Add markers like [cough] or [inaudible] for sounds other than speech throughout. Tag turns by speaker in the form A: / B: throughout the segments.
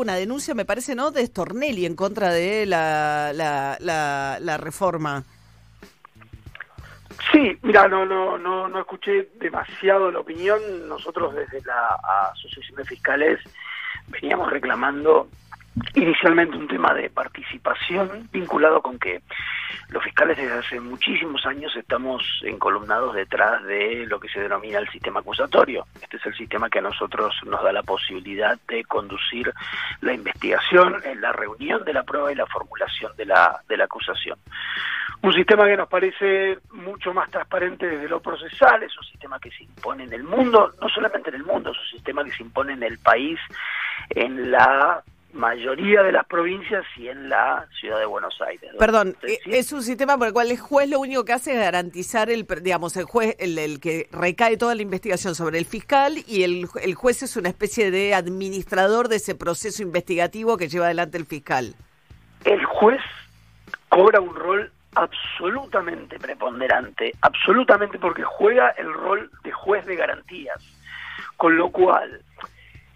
A: una denuncia, me parece, ¿no?, de Stornelli en contra de la, la, la, reforma.
B: Sí, mira, no, no, no, no escuché demasiado la opinión. Nosotros desde la Asociación de Fiscales veníamos reclamando inicialmente un tema de participación vinculado con que los fiscales desde hace muchísimos años estamos encolumnados detrás de lo que se denomina el sistema acusatorio. Este es el sistema que a nosotros nos da la posibilidad de conducir la investigación la reunión de la prueba y la formulación de la, de la acusación. Un sistema que nos parece mucho más transparente desde lo procesal, es un sistema que se impone en el mundo, no solamente en el mundo, es un sistema que se impone en el país, en la mayoría de las provincias y en la ciudad de Buenos Aires.
A: Perdón, eh, es un sistema por el cual el juez lo único que hace es garantizar el, digamos, el juez, el, que recae toda la investigación sobre el fiscal y el, el juez es una especie de administrador de ese proceso investigativo que lleva adelante el fiscal.
B: El juez cobra un rol absolutamente preponderante, absolutamente porque juega el rol de juez de garantías, con lo cual,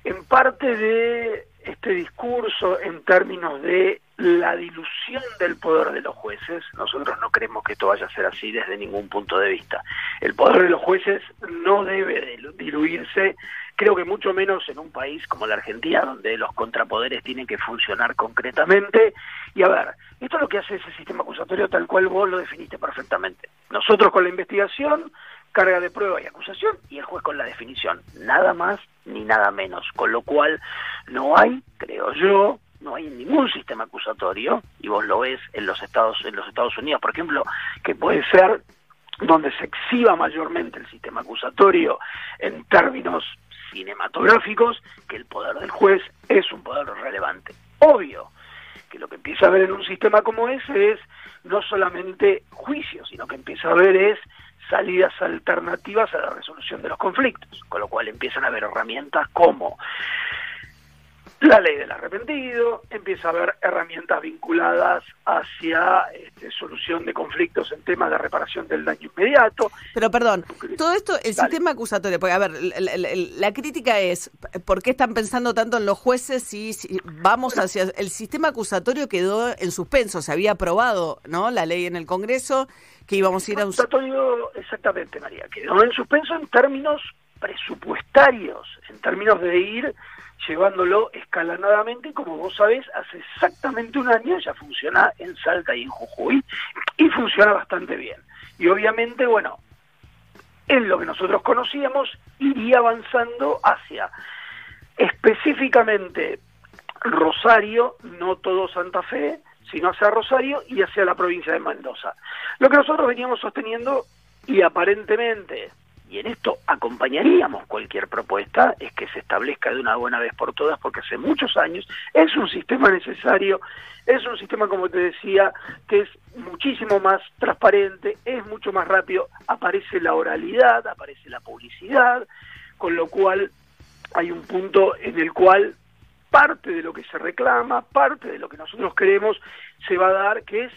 B: en parte de este discurso en términos de la dilución del poder de los jueces, nosotros no creemos que esto vaya a ser así desde ningún punto de vista. El poder de los jueces no debe diluirse, creo que mucho menos en un país como la Argentina, donde los contrapoderes tienen que funcionar concretamente. Y a ver, esto es lo que hace ese sistema acusatorio tal cual vos lo definiste perfectamente. Nosotros con la investigación carga de prueba y acusación y el juez con la definición, nada más ni nada menos, con lo cual no hay, creo yo, no hay ningún sistema acusatorio y vos lo ves en los Estados en los Estados Unidos, por ejemplo, que puede ser donde se exhiba mayormente el sistema acusatorio en términos cinematográficos, que el poder del juez es un poder relevante. Obvio que lo que empieza a ver en un sistema como ese es no solamente juicio, sino que empieza a ver es salidas alternativas a la resolución de los conflictos, con lo cual empiezan a haber herramientas como la ley del arrepentido, empieza a haber herramientas vinculadas hacia este, solución de conflictos en temas de reparación del daño inmediato.
A: Pero perdón, todo esto, el sistema acusatorio, porque a ver, la, crítica es, ¿por qué están pensando tanto en los jueces si, vamos hacia... El sistema acusatorio quedó en suspenso, se había aprobado, ¿no? La ley en el Congreso, que íbamos a ir a un...
B: Exactamente, María, quedó en suspenso en términos presupuestarios, en términos de ir llevándolo escalonadamente, como vos sabés, hace exactamente un año ya funciona en Salta y en Jujuy, y funciona bastante bien. Y obviamente, bueno, en lo que nosotros conocíamos, iría avanzando hacia específicamente Rosario, no todo Santa Fe, sino hacia Rosario y hacia la provincia de Mendoza. Lo que nosotros veníamos sosteniendo y aparentemente y en esto acompañaríamos cualquier propuesta, es que se establezca de una buena vez por todas, porque hace muchos años es un sistema necesario, es un sistema, como te decía, que es muchísimo más transparente, es mucho más rápido, aparece la oralidad, aparece la publicidad, con lo cual hay un punto en el cual parte de lo que se reclama, parte de lo que nosotros queremos, se va a dar, que es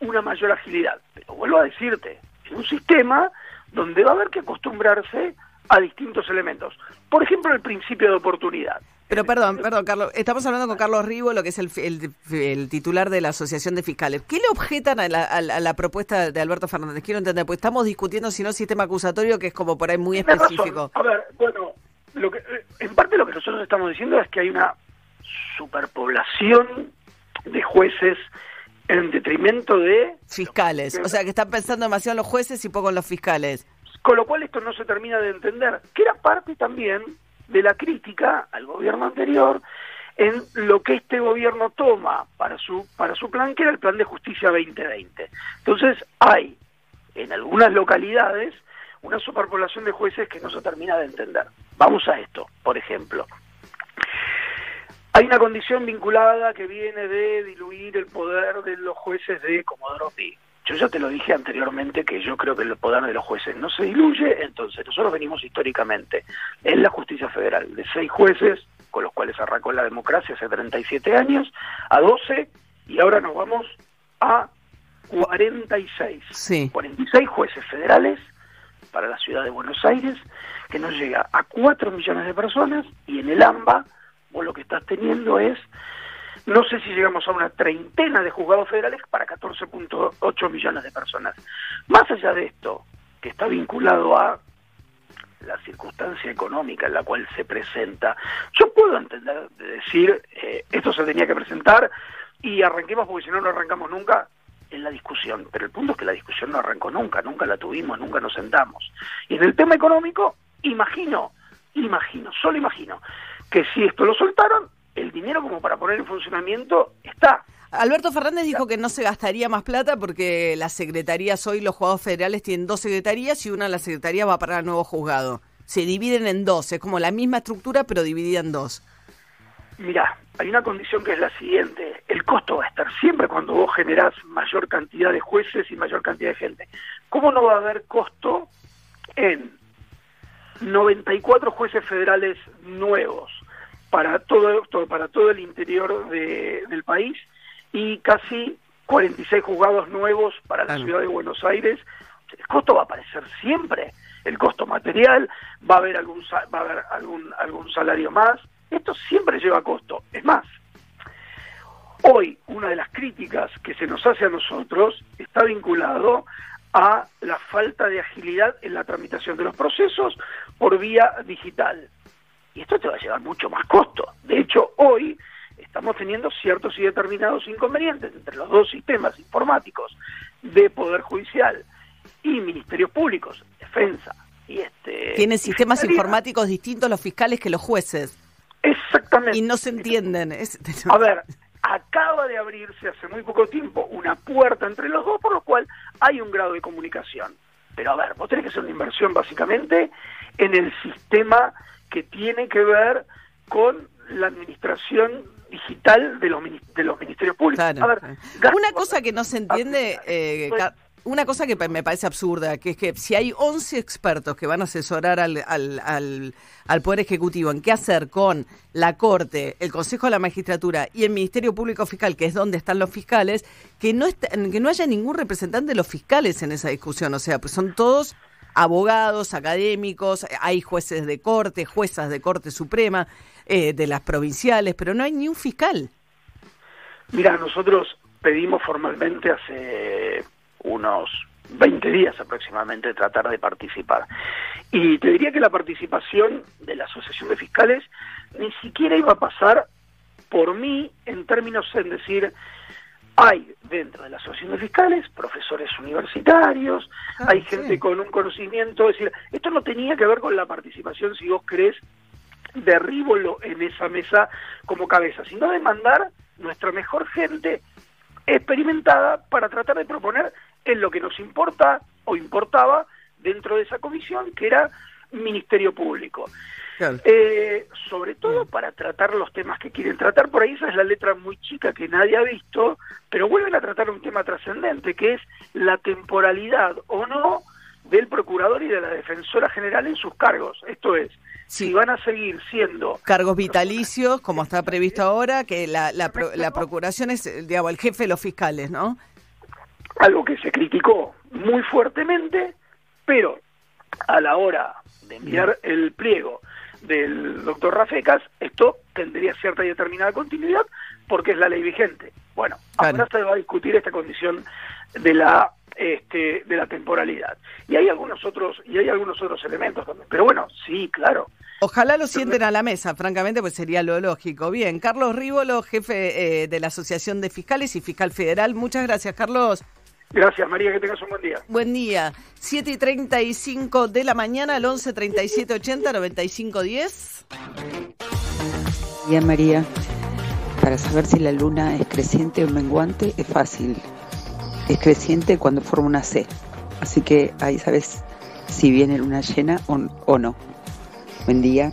B: una mayor agilidad. Pero vuelvo a decirte, es un sistema donde va a haber que acostumbrarse a distintos elementos. Por ejemplo, el principio de oportunidad.
A: Pero perdón, perdón, Carlos, estamos hablando con Carlos Rivo, lo que es el, titular de la Asociación de Fiscales. ¿Qué le objetan a la, propuesta de Alberto Fernández? Quiero entender, pues estamos discutiendo si no sistema acusatorio, que es como por ahí muy específico.
B: A ver, bueno, lo que, eh, en parte lo que nosotros estamos diciendo es que hay una superpoblación de jueces en detrimento de...
A: Fiscales, o sea que están pensando demasiado en los jueces y poco en los fiscales.
B: Con lo cual esto no se termina de entender, que era parte también de la crítica al gobierno anterior en lo que este gobierno toma para su para su plan, que era el plan de justicia 2020. Entonces hay en algunas localidades una superpoblación de jueces que no se termina de entender. Vamos a esto, por ejemplo. Hay una condición vinculada que viene de diluir el poder de los jueces de Comodoro Pi. Yo ya te lo dije anteriormente que yo creo que el poder de los jueces no se diluye, entonces nosotros venimos históricamente en la justicia federal de seis jueces, con los cuales arrancó la democracia hace 37 años, a 12 y ahora nos vamos a 46.
A: Sí.
B: 46 jueces federales para la ciudad de Buenos Aires, que nos llega a 4 millones de personas y en el AMBA vos lo que estás teniendo es, no sé si llegamos a una treintena de juzgados federales para 14.8 millones de personas. Más allá de esto, que está vinculado a la circunstancia económica en la cual se presenta, yo puedo entender de decir, eh, esto se tenía que presentar y arranquemos porque si no, no arrancamos nunca en la discusión. Pero el punto es que la discusión no arrancó nunca, nunca la tuvimos, nunca nos sentamos. Y en el tema económico, imagino, imagino, solo imagino, que si esto lo soltaron, el dinero como para poner en funcionamiento está.
A: Alberto Fernández dijo que no se gastaría más plata porque las secretarías hoy, los juzgados federales tienen dos secretarías y una de las secretarías va para el nuevo juzgado. Se dividen en dos, es como la misma estructura pero dividida en dos.
B: Mirá, hay una condición que es la siguiente, el costo va a estar siempre cuando vos generás mayor cantidad de jueces y mayor cantidad de gente. ¿Cómo no va a haber costo en 94 jueces federales nuevos para todo, para todo el interior del país y casi 46 juzgados nuevos para la ciudad de Buenos Aires. El costo va a aparecer siempre, el costo material, va a haber algún va a haber algún algún salario más. Esto siempre lleva costo. Es más, hoy una de las críticas que se nos hace a nosotros está vinculado a la falta de agilidad en la tramitación de los procesos por vía digital. Y esto te va a llevar mucho más costo. De hecho, hoy estamos teniendo ciertos y determinados inconvenientes entre los dos sistemas informáticos de Poder Judicial y Ministerios Públicos, Defensa y este...
A: Tienen sistemas informáticos distintos los fiscales que los jueces.
B: Exactamente.
A: Y no se entienden.
B: A ver, acaba de abrirse hace muy poco tiempo una puerta entre los dos, por lo cual hay un grado de comunicación. Pero a ver, vos tenés que hacer una inversión básicamente en el sistema que tiene que ver con la administración digital de los, de los ministerios públicos. A ver,
A: una cosa que no se entiende, eh, una cosa que me parece absurda, que es que si hay 11 expertos que van a asesorar al, al, al, Poder Ejecutivo en qué hacer con la Corte, el Consejo de la Magistratura y el Ministerio Público Fiscal, que es donde están los fiscales, que no, que no haya ningún representante de los fiscales en esa discusión. O sea, pues son todos abogados, académicos, hay jueces de corte, juezas de Corte Suprema, eh, de las provinciales, pero no hay ni un fiscal.
B: Mira, nosotros pedimos formalmente hace unos 20 días aproximadamente tratar de participar. Y te diría que la participación de la Asociación de Fiscales ni siquiera iba a pasar por mí en términos en decir, hay dentro de la Asociación de Fiscales profesores universitarios, ah, hay gente con un conocimiento, es decir, esto no tenía que ver con la participación, si vos crees, derríbolo en esa mesa como cabeza, sino de mandar nuestra mejor gente experimentada para tratar de proponer en lo que nos importa o importaba dentro de esa comisión, que era Ministerio Público. Eh, sobre todo para tratar los temas que quieren tratar, por ahí esa es la letra muy chica que nadie ha visto, pero vuelven a tratar un tema trascendente, que es la temporalidad o no del procurador y de la defensora general en sus cargos. Esto es, si van a seguir siendo...
A: Cargos vitalicios, como está previsto ahora, que la, la, la procuración es, digamos, el jefe de los fiscales, ¿no?
B: Algo que se criticó muy fuertemente, pero a la hora de enviar el pliego del doctor Rafecas, esto tendría cierta y determinada continuidad porque es la ley vigente. Bueno, ahora se va a discutir esta condición de la este, de la temporalidad. Y hay algunos otros y hay algunos otros elementos también. Pero bueno, sí, claro.
A: Ojalá lo sienten a la mesa, francamente, pues sería lo lógico. Bien, Carlos Rívolo, jefe eh, de la Asociación de Fiscales y Fiscal Federal. Muchas gracias, Carlos.
B: Gracias, María, que tengas un buen día.
A: Buen día. 7 y 35 de la mañana, al 11 37 80 95 10.
C: Bien, María. Para saber si la luna es creciente o menguante es fácil. Es creciente cuando forma una C. Así que ahí sabes si viene luna llena o, no. Buen día.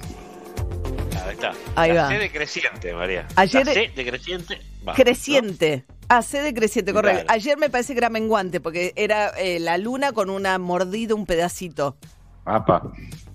D: Ahí está. Ahí la va. C decreciente, María.
A: Ayer
D: la C decreciente.
A: creciente. Ah, C decreciente, correcto. Ayer me parece que era menguante, porque era eh, la luna con una mordida, un pedacito.
E: Apa.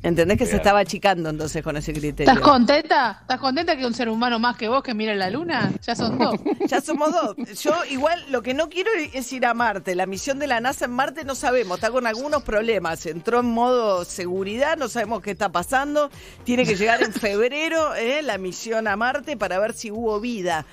A: ¿Entendés que se estaba achicando entonces con ese criterio?
F: ¿Estás contenta? ¿Estás contenta que un ser humano más que vos que mire la luna? Ya son dos. [laughs]
A: ya somos dos. Yo igual lo que no quiero es ir a Marte. La misión de la NASA en Marte no sabemos, está con algunos problemas. Entró en modo seguridad, no sabemos qué está pasando. Tiene que llegar en [laughs] febrero eh, la misión a Marte para ver si hubo vida.